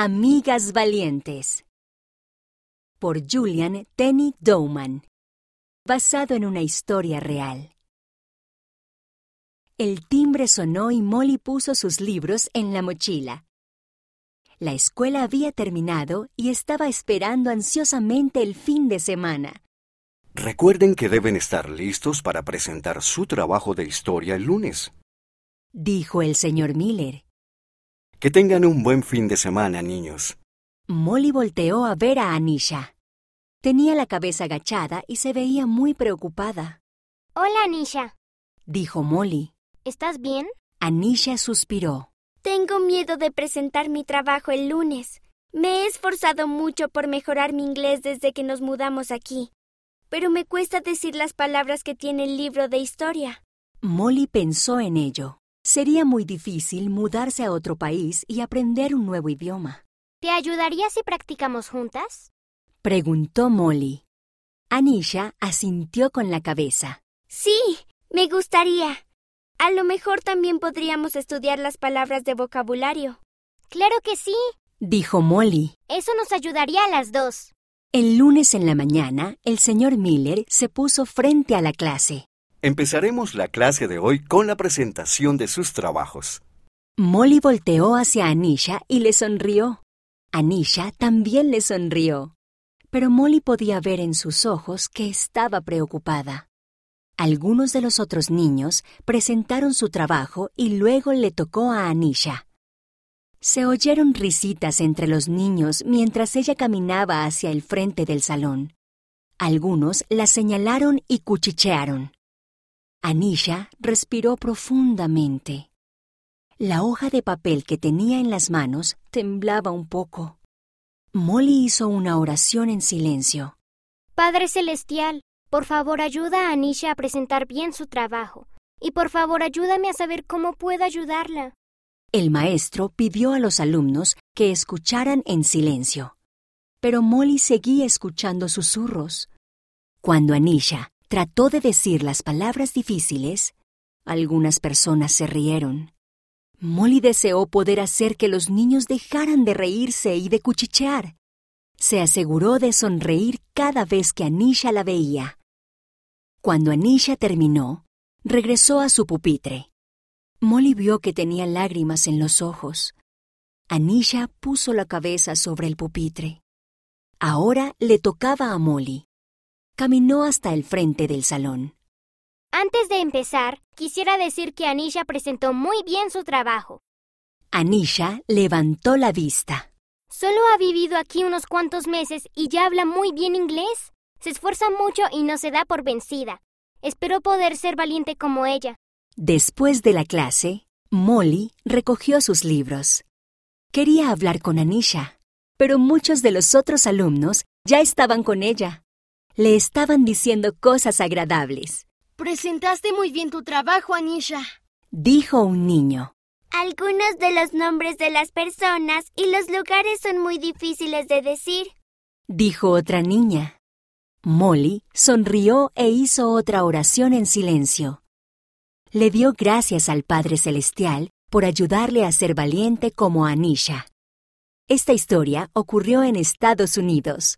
Amigas Valientes. Por Julian Tenny Dowman. Basado en una historia real. El timbre sonó y Molly puso sus libros en la mochila. La escuela había terminado y estaba esperando ansiosamente el fin de semana. Recuerden que deben estar listos para presentar su trabajo de historia el lunes. Dijo el señor Miller. Que tengan un buen fin de semana, niños. Molly volteó a ver a Anisha. Tenía la cabeza agachada y se veía muy preocupada. Hola, Anisha. Dijo Molly. ¿Estás bien? Anisha suspiró. Tengo miedo de presentar mi trabajo el lunes. Me he esforzado mucho por mejorar mi inglés desde que nos mudamos aquí. Pero me cuesta decir las palabras que tiene el libro de historia. Molly pensó en ello. Sería muy difícil mudarse a otro país y aprender un nuevo idioma. ¿Te ayudaría si practicamos juntas? Preguntó Molly. Anisha asintió con la cabeza. Sí, me gustaría. A lo mejor también podríamos estudiar las palabras de vocabulario. Claro que sí, Dijo Molly. eso nos ayudaría a las dos. El lunes en la mañana, el señor Miller se puso frente a la clase. Empezaremos la clase de hoy con la presentación de sus trabajos. Molly volteó hacia Anisha y le sonrió. Anisha también le sonrió. Pero Molly podía ver en sus ojos que estaba preocupada. Algunos de los otros niños presentaron su trabajo y luego le tocó a Anisha. Se oyeron risitas entre los niños mientras ella caminaba hacia el frente del salón. Algunos la señalaron y cuchichearon. Anisha respiró profundamente. La hoja de papel que tenía en las manos temblaba un poco. Molly hizo una oración en silencio. Padre Celestial, por favor ayuda a Anisha a presentar bien su trabajo. Y por favor ayúdame a saber cómo puedo ayudarla. El maestro pidió a los alumnos que escucharan en silencio. Pero Molly seguía escuchando susurros. Cuando Anisha trató de decir las palabras difíciles, algunas personas se rieron. Molly deseó poder hacer que los niños dejaran de reírse y de cuchichear. Se aseguró de sonreír cada vez que Anisha la veía. Cuando Anisha terminó, regresó a su pupitre. Molly vio que tenía lágrimas en los ojos. Anisha puso la cabeza sobre el pupitre. Ahora le tocaba a Molly. Caminó hasta el frente del salón. Antes de empezar, quisiera decir que Anisha presentó muy bien su trabajo. Anisha levantó la vista. Solo ha vivido aquí unos cuantos meses y ya habla muy bien inglés. Se esfuerza mucho y no se da por vencida. Espero poder ser valiente como ella. Después de la clase, Molly recogió sus libros. Quería hablar con Anisha, pero muchos de los otros alumnos ya estaban con ella. Le estaban diciendo cosas agradables. Presentaste muy bien tu trabajo, Anisha. Dijo un niño. Algunos de los nombres de las personas y los lugares son muy difíciles de decir. Dijo otra niña. Molly sonrió e hizo otra oración en silencio. Le dio gracias al Padre Celestial por ayudarle a ser valiente como Anisha. Esta historia ocurrió en Estados Unidos.